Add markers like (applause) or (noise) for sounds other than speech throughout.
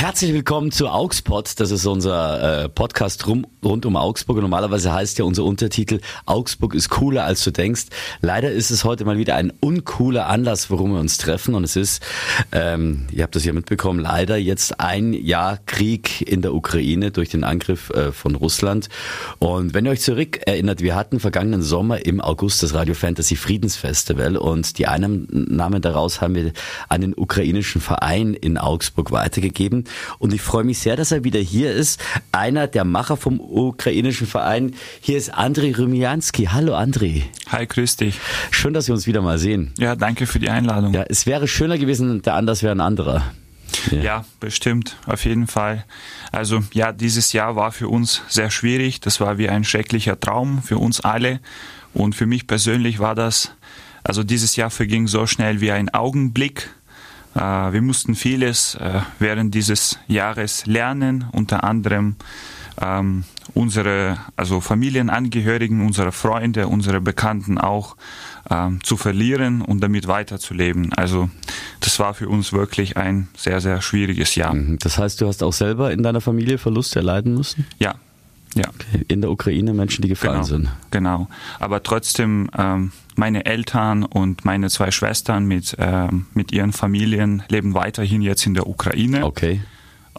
Herzlich willkommen zu Augspot. Das ist unser äh, Podcast rum, rund um Augsburg. Normalerweise heißt ja unser Untertitel Augsburg ist cooler als du denkst. Leider ist es heute mal wieder ein uncooler Anlass, warum wir uns treffen. Und es ist, ähm, ihr habt das ja mitbekommen, leider jetzt ein Jahr Krieg in der Ukraine durch den Angriff äh, von Russland. Und wenn ihr euch zurück erinnert, wir hatten vergangenen Sommer im August das Radio Fantasy Friedensfestival und die Einnahmen daraus haben wir an den ukrainischen Verein in Augsburg weitergegeben. Und ich freue mich sehr, dass er wieder hier ist. Einer der Macher vom ukrainischen Verein. Hier ist Andrei Rumianski. Hallo Andrei. Hi, grüß dich. Schön, dass wir uns wieder mal sehen. Ja, danke für die Einladung. Ja, es wäre schöner gewesen, der Anders wäre ein anderer. Ja. ja. bestimmt, auf jeden Fall. Also ja, dieses Jahr war für uns sehr schwierig. Das war wie ein schrecklicher Traum für uns alle. Und für mich persönlich war das, also dieses Jahr verging so schnell wie ein Augenblick. Äh, wir mussten vieles äh, während dieses Jahres lernen, unter anderem ähm, unsere also Familienangehörigen, unsere Freunde, unsere Bekannten auch ähm, zu verlieren und damit weiterzuleben. Also das war für uns wirklich ein sehr, sehr schwieriges Jahr. Mhm. Das heißt, du hast auch selber in deiner Familie Verluste erleiden müssen? Ja, ja. Okay. In der Ukraine Menschen, die gefallen genau, sind. Genau. Aber trotzdem, ähm, meine Eltern und meine zwei Schwestern mit, ähm, mit ihren Familien leben weiterhin jetzt in der Ukraine. Okay.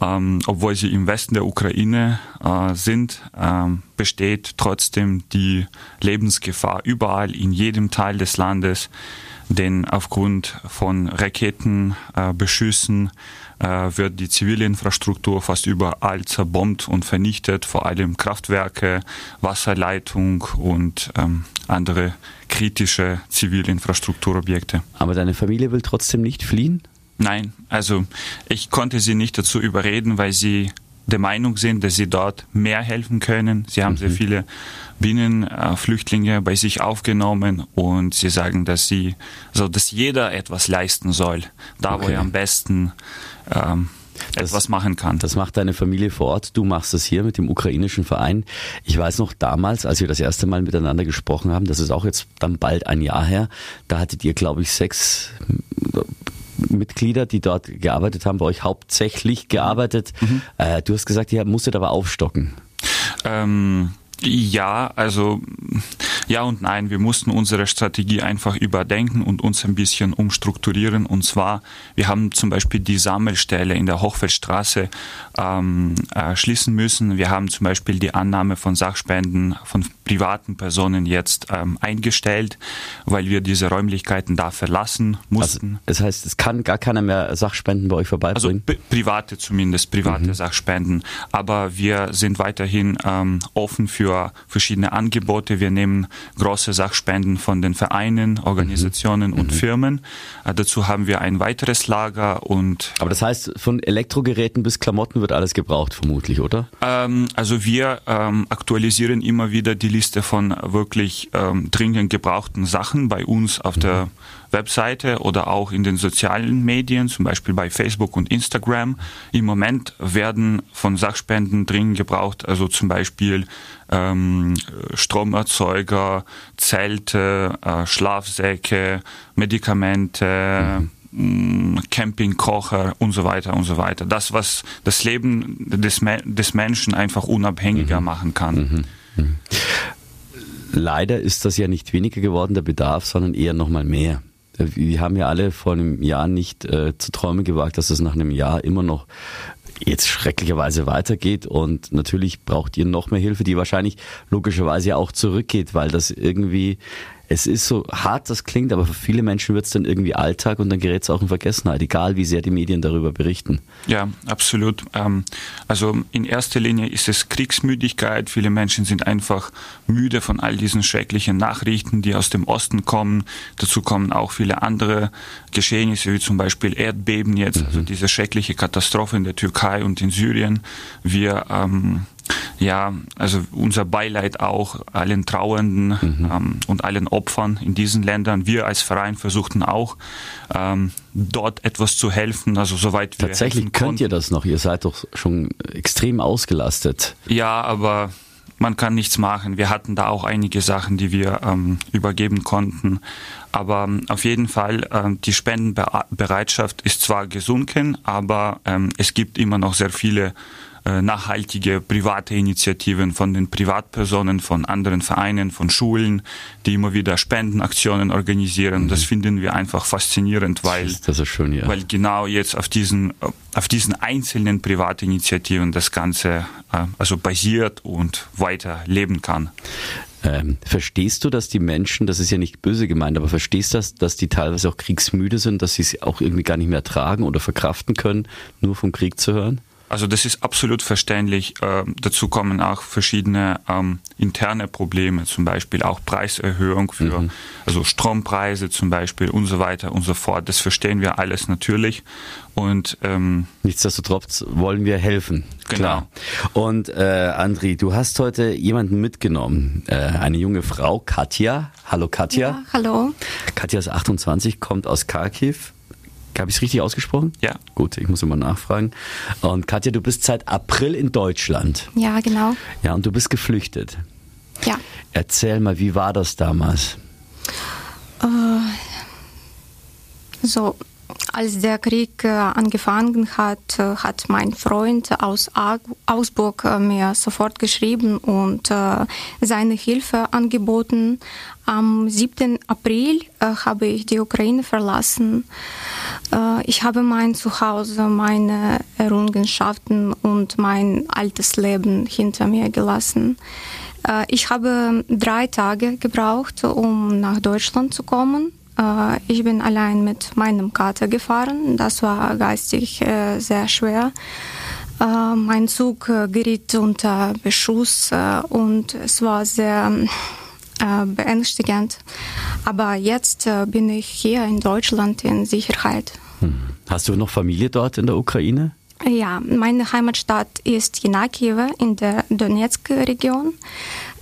Ähm, obwohl sie im Westen der Ukraine äh, sind, ähm, besteht trotzdem die Lebensgefahr überall in jedem Teil des Landes, denn aufgrund von Raketenbeschüssen äh, äh, wird die zivile Infrastruktur fast überall zerbombt und vernichtet, vor allem Kraftwerke, Wasserleitung und ähm, andere kritische zivile Infrastrukturobjekte. Aber deine Familie will trotzdem nicht fliehen? Nein, also ich konnte sie nicht dazu überreden, weil sie der Meinung sind, dass sie dort mehr helfen können. Sie haben mhm. sehr viele Binnenflüchtlinge bei sich aufgenommen und sie sagen, dass sie, also dass jeder etwas leisten soll, da okay. wo er am besten ähm, das, etwas machen kann. Das macht deine Familie vor Ort. Du machst das hier mit dem ukrainischen Verein. Ich weiß noch damals, als wir das erste Mal miteinander gesprochen haben, das ist auch jetzt dann bald ein Jahr her, da hattet ihr, glaube ich, sechs Mitglieder, die dort gearbeitet haben, bei euch hauptsächlich gearbeitet. Mhm. Äh, du hast gesagt, ihr musstet aber aufstocken. Ähm, ja, also ja und nein. Wir mussten unsere Strategie einfach überdenken und uns ein bisschen umstrukturieren. Und zwar, wir haben zum Beispiel die Sammelstelle in der Hochfeldstraße ähm, äh, schließen müssen. Wir haben zum Beispiel die Annahme von Sachspenden von privaten Personen jetzt ähm, eingestellt, weil wir diese Räumlichkeiten da verlassen mussten. Also, das heißt, es kann gar keiner mehr Sachspenden bei euch vorbeibringen? Also private zumindest, private mhm. Sachspenden. Aber wir sind weiterhin ähm, offen für verschiedene Angebote. Wir nehmen große Sachspenden von den Vereinen, Organisationen mhm. und mhm. Firmen. Äh, dazu haben wir ein weiteres Lager und. Aber das heißt, von Elektrogeräten bis Klamotten wird alles gebraucht, vermutlich, oder? Ähm, also wir ähm, aktualisieren immer wieder die Liste von wirklich ähm, dringend gebrauchten Sachen bei uns auf mhm. der Webseite oder auch in den sozialen Medien, zum Beispiel bei Facebook und Instagram. Im Moment werden von Sachspenden dringend gebraucht, also zum Beispiel ähm, Stromerzeuger, Zelte, äh, Schlafsäcke, Medikamente. Mhm. Campingkocher und so weiter und so weiter. Das, was das Leben des, des Menschen einfach unabhängiger mhm. machen kann. Mhm. Mhm. Leider ist das ja nicht weniger geworden, der Bedarf, sondern eher nochmal mehr wir haben ja alle vor einem Jahr nicht äh, zu träumen gewagt, dass es nach einem Jahr immer noch jetzt schrecklicherweise weitergeht. Und natürlich braucht ihr noch mehr Hilfe, die wahrscheinlich logischerweise auch zurückgeht, weil das irgendwie es ist so hart, das klingt, aber für viele Menschen wird es dann irgendwie Alltag und dann gerät es auch in Vergessenheit, egal wie sehr die Medien darüber berichten. Ja, absolut. Ähm, also in erster Linie ist es Kriegsmüdigkeit. Viele Menschen sind einfach müde von all diesen schrecklichen Nachrichten, die aus dem Osten kommen. Dazu kommen auch viele andere Geschehnisse, wie zum Beispiel Erdbeben jetzt, also diese schreckliche Katastrophe in der Türkei und in Syrien. Wir ähm, ja, also unser Beileid auch allen Trauernden mhm. ähm, und allen Opfern in diesen Ländern. Wir als Verein versuchten auch ähm, dort etwas zu helfen, also soweit wir Tatsächlich könnt ihr das noch, ihr seid doch schon extrem ausgelastet. Ja, aber man kann nichts machen. Wir hatten da auch einige Sachen, die wir ähm, übergeben konnten. Aber ähm, auf jeden Fall, äh, die Spendenbereitschaft ist zwar gesunken, aber ähm, es gibt immer noch sehr viele nachhaltige private Initiativen von den Privatpersonen, von anderen Vereinen, von Schulen, die immer wieder Spendenaktionen organisieren. Mhm. Das finden wir einfach faszinierend, weil, das ist, das ist schön, ja. weil genau jetzt auf diesen, auf diesen einzelnen Privatinitiativen das Ganze äh, also basiert und weiter leben kann. Ähm, verstehst du, dass die Menschen, das ist ja nicht böse gemeint, aber verstehst du, dass, dass die teilweise auch kriegsmüde sind, dass sie es auch irgendwie gar nicht mehr tragen oder verkraften können, nur vom Krieg zu hören? Also das ist absolut verständlich. Ähm, dazu kommen auch verschiedene ähm, interne Probleme, zum Beispiel auch Preiserhöhung für mhm. also Strompreise zum Beispiel und so weiter und so fort. Das verstehen wir alles natürlich. Und ähm, nichtsdestotrotz wollen wir helfen. Genau. Klar. Und äh, Andri, du hast heute jemanden mitgenommen, äh, eine junge Frau, Katja. Hallo Katja. Ja, hallo. Katja ist 28, kommt aus Kharkiv habe ich es richtig ausgesprochen? Ja. Gut, ich muss immer nachfragen. Und Katja, du bist seit April in Deutschland. Ja, genau. Ja, und du bist geflüchtet. Ja. Erzähl mal, wie war das damals? Äh, so, als der Krieg äh, angefangen hat, äh, hat mein Freund aus Augsburg äh, mir sofort geschrieben und seine Hilfe angeboten. Am 7. April habe ich die Ukraine verlassen. Ich habe mein Zuhause, meine Errungenschaften und mein altes Leben hinter mir gelassen. Ich habe drei Tage gebraucht, um nach Deutschland zu kommen. Äh, ich bin allein mit meinem Kater gefahren. Das war geistig äh, sehr schwer. Äh, mein Zug geriet unter Beschuss und es war sehr beängstigend. Aber jetzt bin ich hier in Deutschland in Sicherheit. Hm. Hast du noch Familie dort in der Ukraine? Ja, meine Heimatstadt ist Jenakive in der Donetsk-Region.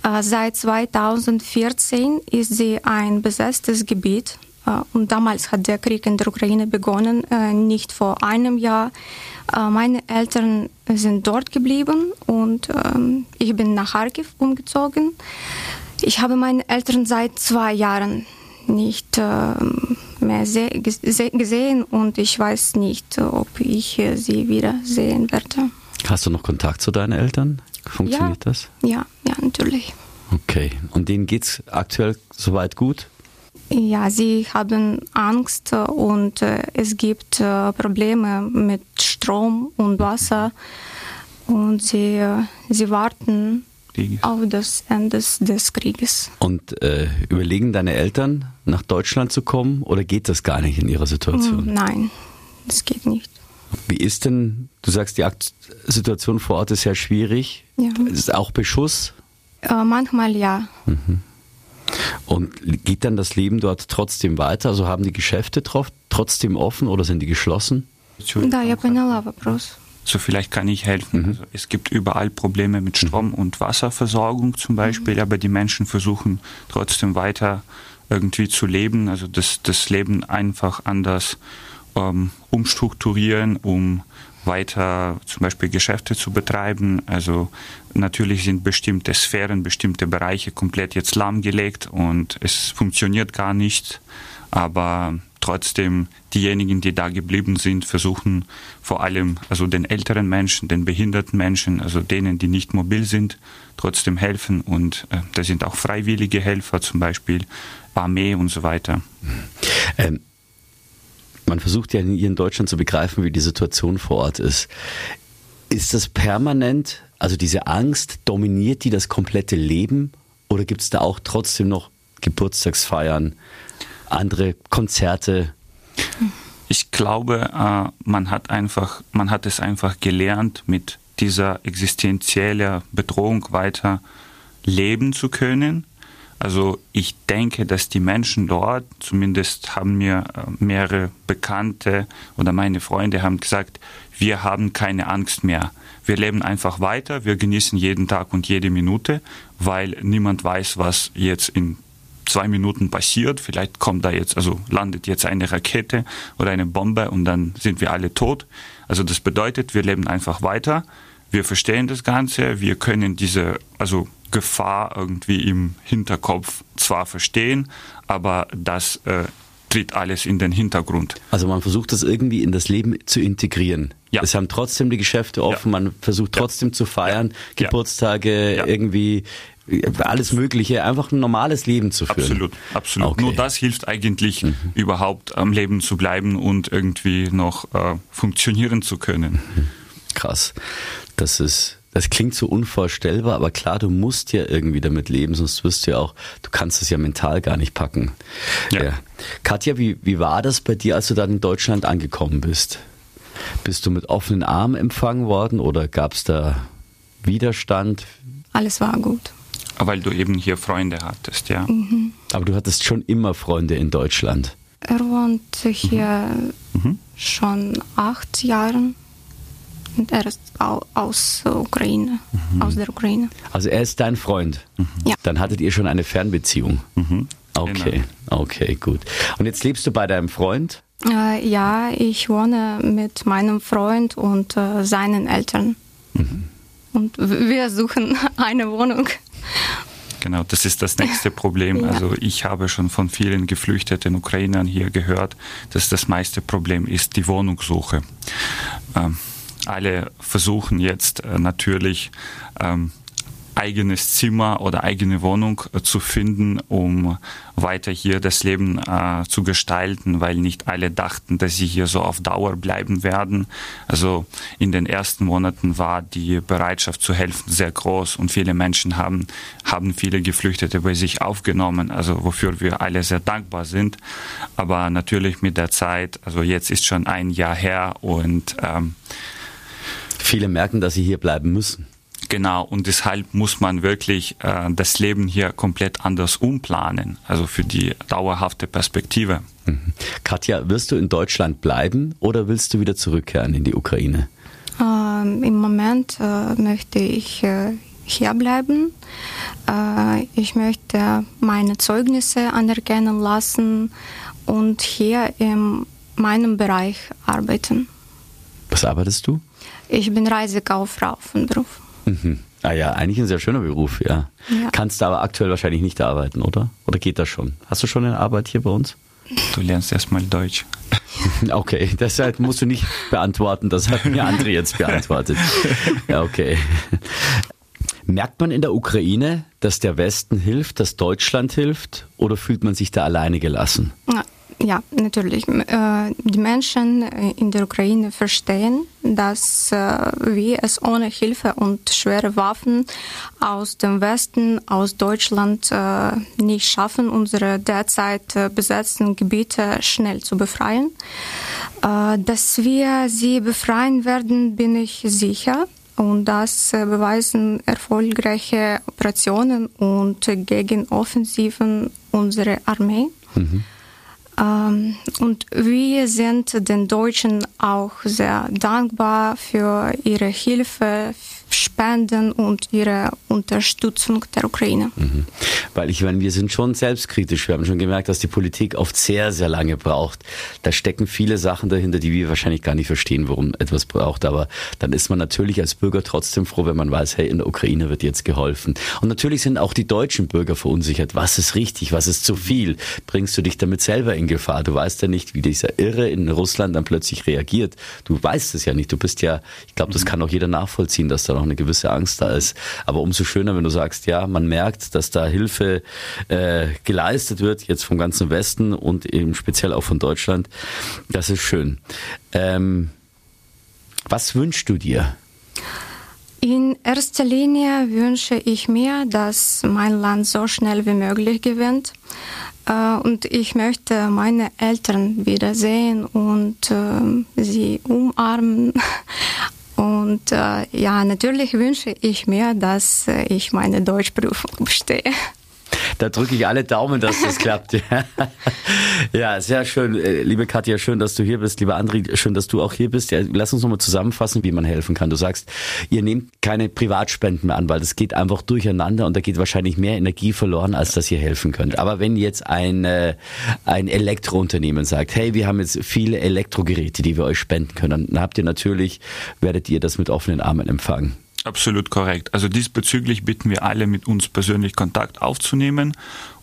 Seit 2014 ist sie ein besetztes Gebiet äh, und damals hat der Krieg in der Ukraine begonnen, äh, nicht vor einem Jahr. Äh, meine Eltern sind dort geblieben und ähm, ich bin nach Kharkiv umgezogen. Ich habe meine Eltern seit zwei Jahren nicht mehr gesehen und ich weiß nicht, ob ich sie wieder sehen werde. Hast du noch Kontakt zu deinen Eltern? Funktioniert ja, das? Ja, ja, natürlich. Okay. Und denen geht es aktuell soweit gut? Ja, sie haben Angst und äh, es gibt äh, Probleme mit Strom und Wasser und sie, äh, sie warten auf das Ende des Krieges. Und äh, überlegen deine Eltern, nach Deutschland zu kommen oder geht das gar nicht in ihrer Situation? Nein, das geht nicht. Wie ist denn, du sagst, die Situation vor Ort ist sehr schwierig. Ja. Ist es auch Beschuss? Äh, manchmal ja. Mhm. Und geht dann das Leben dort trotzdem weiter? Also haben die Geschäfte trotzdem offen oder sind die geschlossen? Да, я поняла вопрос. So vielleicht kann ich helfen. Mhm. Also es gibt überall Probleme mit Strom- mhm. und Wasserversorgung zum Beispiel, mhm. aber die Menschen versuchen trotzdem weiter irgendwie zu leben, also das, das Leben einfach anders ähm, umstrukturieren, um weiter zum Beispiel Geschäfte zu betreiben. Also natürlich sind bestimmte Sphären, bestimmte Bereiche komplett jetzt lahmgelegt und es funktioniert gar nicht. Aber trotzdem diejenigen, die da geblieben sind, versuchen vor allem also den älteren Menschen, den behinderten Menschen, also denen, die nicht mobil sind, trotzdem helfen. Und äh, da sind auch freiwillige Helfer, zum Beispiel Armee und so weiter. Ähm man versucht ja hier in Deutschland zu begreifen, wie die Situation vor Ort ist. Ist das permanent, also diese Angst, dominiert die das komplette Leben oder gibt es da auch trotzdem noch Geburtstagsfeiern, andere Konzerte? Ich glaube, äh, man hat einfach, man hat es einfach gelernt, mit dieser existenziellen Bedrohung weiter leben zu können also ich denke, dass die Menschen dort, zumindest haben mir äh, mehrere Bekannte oder meine Freunde haben gesagt, wir haben keine Angst mehr. Wir leben einfach weiter, wir genießen jeden Tag und jede Minute, weil niemand weiß, was jetzt in zwei Minuten passiert. Vielleicht kommt da jetzt, also landet jetzt eine Rakete oder eine Bombe und dann sind wir alle tot. Also das bedeutet, wir leben einfach weiter. Wir verstehen das Ganze, wir können diese, also Gefahr irgendwie im Hinterkopf zwar verstehen, aber das äh, tritt alles in den Hintergrund. Also man versucht das irgendwie in das Leben zu integrieren. Ja. Es haben trotzdem die Geschäfte offen, ja. man versucht trotzdem ja. zu feiern, Geburtstage, irgendwie alles Mögliche, einfach ein normales Leben zu führen. Absolut, absolut. Okay. Nur das hilft eigentlich mhm. überhaupt am Leben zu bleiben und irgendwie noch äh, funktionieren zu können. Mhm. Krass. Das ist das klingt so unvorstellbar, aber klar, du musst ja irgendwie damit leben, sonst wirst du ja auch, du kannst es ja mental gar nicht packen. Ja. ja. Katja, wie, wie war das bei dir, als du dann in Deutschland angekommen bist? Bist du mit offenen Armen empfangen worden oder gab es da Widerstand? Alles war gut. Weil du eben hier Freunde hattest, ja. Mhm. Aber du hattest schon immer Freunde in Deutschland. Er wohnt hier mhm. schon acht Jahre. Und er ist aus Ukraine, mhm. aus der Ukraine. Also er ist dein Freund? Mhm. Ja. Dann hattet ihr schon eine Fernbeziehung? Mhm. Okay, genau. okay, gut. Und jetzt lebst du bei deinem Freund? Äh, ja, ich wohne mit meinem Freund und äh, seinen Eltern. Mhm. Und wir suchen (laughs) eine Wohnung. Genau, das ist das nächste (laughs) Problem. Ja. Also ich habe schon von vielen geflüchteten Ukrainern hier gehört, dass das meiste Problem ist die Wohnungssuche. Ähm, alle versuchen jetzt äh, natürlich ähm, eigenes Zimmer oder eigene Wohnung äh, zu finden, um weiter hier das Leben äh, zu gestalten, weil nicht alle dachten, dass sie hier so auf Dauer bleiben werden. Also in den ersten Monaten war die Bereitschaft zu helfen sehr groß und viele Menschen haben, haben viele Geflüchtete bei sich aufgenommen, also wofür wir alle sehr dankbar sind. Aber natürlich mit der Zeit, also jetzt ist schon ein Jahr her und ähm, Viele merken, dass sie hier bleiben müssen. Genau, und deshalb muss man wirklich äh, das Leben hier komplett anders umplanen, also für die dauerhafte Perspektive. Mhm. Katja, wirst du in Deutschland bleiben oder willst du wieder zurückkehren in die Ukraine? Ähm, Im Moment äh, möchte ich äh, hier bleiben. Äh, ich möchte meine Zeugnisse anerkennen lassen und hier in meinem Bereich arbeiten. Was arbeitest du? Ich bin Reisekauffrau von Beruf. Mhm. Ah ja, eigentlich ein sehr schöner Beruf, ja. ja. Kannst du aber aktuell wahrscheinlich nicht arbeiten, oder? Oder geht das schon? Hast du schon eine Arbeit hier bei uns? Du lernst erstmal Deutsch. (laughs) Okay, deshalb musst du nicht beantworten, das hat mir André jetzt beantwortet. Ja, okay. Merkt man in der Ukraine, dass der Westen hilft, dass Deutschland hilft oder fühlt man sich da alleine gelassen? Ja, natürlich. Äh, die Menschen in der Ukraine verstehen, dass äh, wir es ohne Hilfe und schwere Waffen aus dem Westen, aus Deutschland äh, nicht schaffen, unsere derzeit besetzten Gebiete schnell zu befreien. Dass wir sie befreien werden, bin ich sicher. Und das beweisen erfolgreiche Operationen und Gegenoffensiven unserer Armee. Mhm. Ähm, und wir sind den Deutschen auch sehr dankbar für ihre Hilfe, Spenden und ihre Unterstützung der Ukraine. Mhm. Weil ich meine, wir sind schon selbstkritisch. Wir haben schon gemerkt, dass die Politik oft sehr, sehr lange braucht. Da stecken viele Sachen dahinter, die wir wahrscheinlich gar nicht verstehen, warum etwas braucht. Aber dann ist man natürlich als Bürger trotzdem froh, wenn man weiß, hey, in der Ukraine wird jetzt geholfen. Und natürlich sind auch die deutschen Bürger verunsichert. Was ist richtig? Was ist zu viel? Bringst du dich damit selber in Gefahr? Du weißt ja nicht, wie dieser Irre in Russland dann plötzlich reagiert. Du weißt es ja nicht. Du bist ja, ich glaube, das kann auch jeder nachvollziehen, dass da noch eine gewisse Angst da ist. Aber umso schöner, wenn du sagst, ja, man merkt, dass da Hilfe äh, geleistet wird, jetzt vom ganzen Westen und eben speziell auch von Deutschland. Das ist schön. Ähm, was wünschst du dir? In erster Linie wünsche ich mir, dass mein Land so schnell wie möglich gewinnt. Äh, und ich möchte meine Eltern wiedersehen und äh, sie umarmen. Und äh, ja, natürlich wünsche ich mir, dass äh, ich meine Deutschprüfung bestehe. Da drücke ich alle Daumen, dass das klappt. (laughs) ja, sehr schön. Äh, liebe Katja, schön, dass du hier bist. Lieber André, schön, dass du auch hier bist. Ja, lass uns nochmal zusammenfassen, wie man helfen kann. Du sagst, ihr nehmt keine Privatspenden mehr an, weil das geht einfach durcheinander und da geht wahrscheinlich mehr Energie verloren, als dass ihr helfen könnt. Aber wenn jetzt ein, äh, ein Elektrounternehmen sagt, hey, wir haben jetzt viele Elektrogeräte, die wir euch spenden können, dann habt ihr natürlich, werdet ihr das mit offenen Armen empfangen. Absolut korrekt. Also diesbezüglich bitten wir alle, mit uns persönlich Kontakt aufzunehmen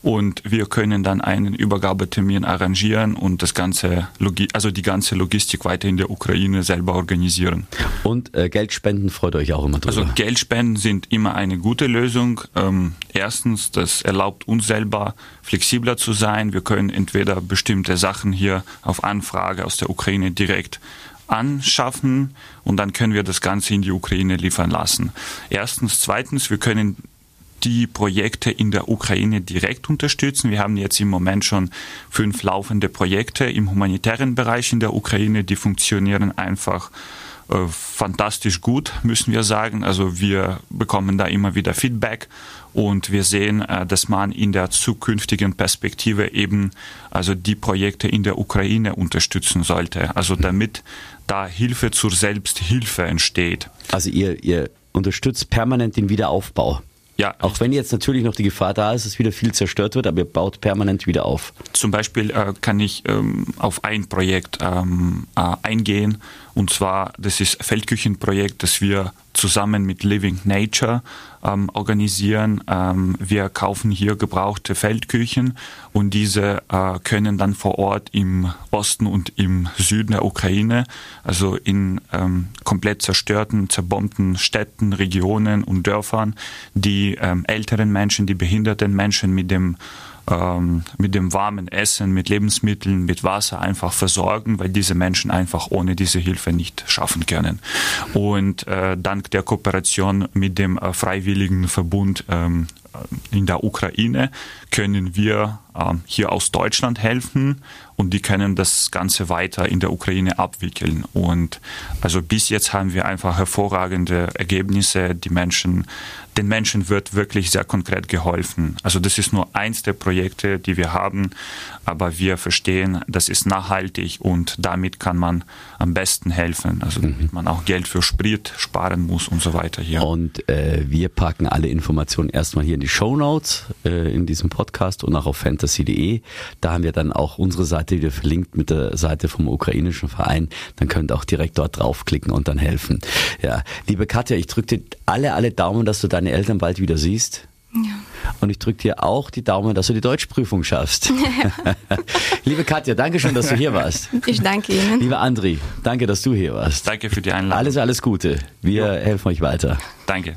und wir können dann einen Übergabetermin arrangieren und das ganze, Logi also die ganze Logistik weiter in der Ukraine selber organisieren. Und äh, Geldspenden freut euch auch immer drüber. Also Geldspenden sind immer eine gute Lösung. Ähm, erstens, das erlaubt uns selber flexibler zu sein. Wir können entweder bestimmte Sachen hier auf Anfrage aus der Ukraine direkt anschaffen und dann können wir das Ganze in die Ukraine liefern lassen. Erstens. Zweitens, wir können die Projekte in der Ukraine direkt unterstützen. Wir haben jetzt im Moment schon fünf laufende Projekte im humanitären Bereich in der Ukraine, die funktionieren einfach äh, fantastisch gut, müssen wir sagen. Also wir bekommen da immer wieder Feedback und wir sehen, äh, dass man in der zukünftigen Perspektive eben also die Projekte in der Ukraine unterstützen sollte. Also damit da Hilfe zur Selbsthilfe entsteht. Also ihr, ihr unterstützt permanent den Wiederaufbau. Ja. Auch wenn jetzt natürlich noch die Gefahr da ist, dass wieder viel zerstört wird, aber ihr baut permanent wieder auf. Zum Beispiel äh, kann ich ähm, auf ein Projekt ähm, äh, eingehen. Und zwar, das ist Feldküchenprojekt, das wir zusammen mit Living Nature ähm, organisieren. Ähm, wir kaufen hier gebrauchte Feldküchen und diese äh, können dann vor Ort im Osten und im Süden der Ukraine, also in ähm, komplett zerstörten, zerbombten Städten, Regionen und Dörfern, die ähm, älteren Menschen, die behinderten Menschen mit dem ähm, mit dem warmen Essen, mit Lebensmitteln, mit Wasser einfach versorgen, weil diese Menschen einfach ohne diese Hilfe nicht schaffen können. Und äh, dank der Kooperation mit dem äh, Freiwilligen Verbund ähm, in der Ukraine können wir hier aus Deutschland helfen und die können das Ganze weiter in der Ukraine abwickeln. Und also bis jetzt haben wir einfach hervorragende Ergebnisse. Die Menschen, den Menschen wird wirklich sehr konkret geholfen. Also das ist nur eins der Projekte, die wir haben, aber wir verstehen, das ist nachhaltig und damit kann man am besten helfen. Also mhm. damit man auch Geld für Sprit sparen muss und so weiter hier. Und äh, wir packen alle Informationen erstmal hier in die Show Notes äh, in diesem Podcast und auch auf fantasy.de. Da haben wir dann auch unsere Seite wieder verlinkt mit der Seite vom ukrainischen Verein. Dann könnt ihr auch direkt dort draufklicken und dann helfen. Ja, liebe Katja, ich drücke dir alle, alle Daumen, dass du deine Eltern bald wieder siehst. Ja. Und ich drücke dir auch die Daumen, dass du die Deutschprüfung schaffst. Ja. (laughs) Liebe Katja, danke schön, dass du hier warst. Ich danke Ihnen. Lieber Andri, danke, dass du hier warst. Danke für die Einladung. Alles, alles Gute. Wir jo. helfen euch weiter. Danke.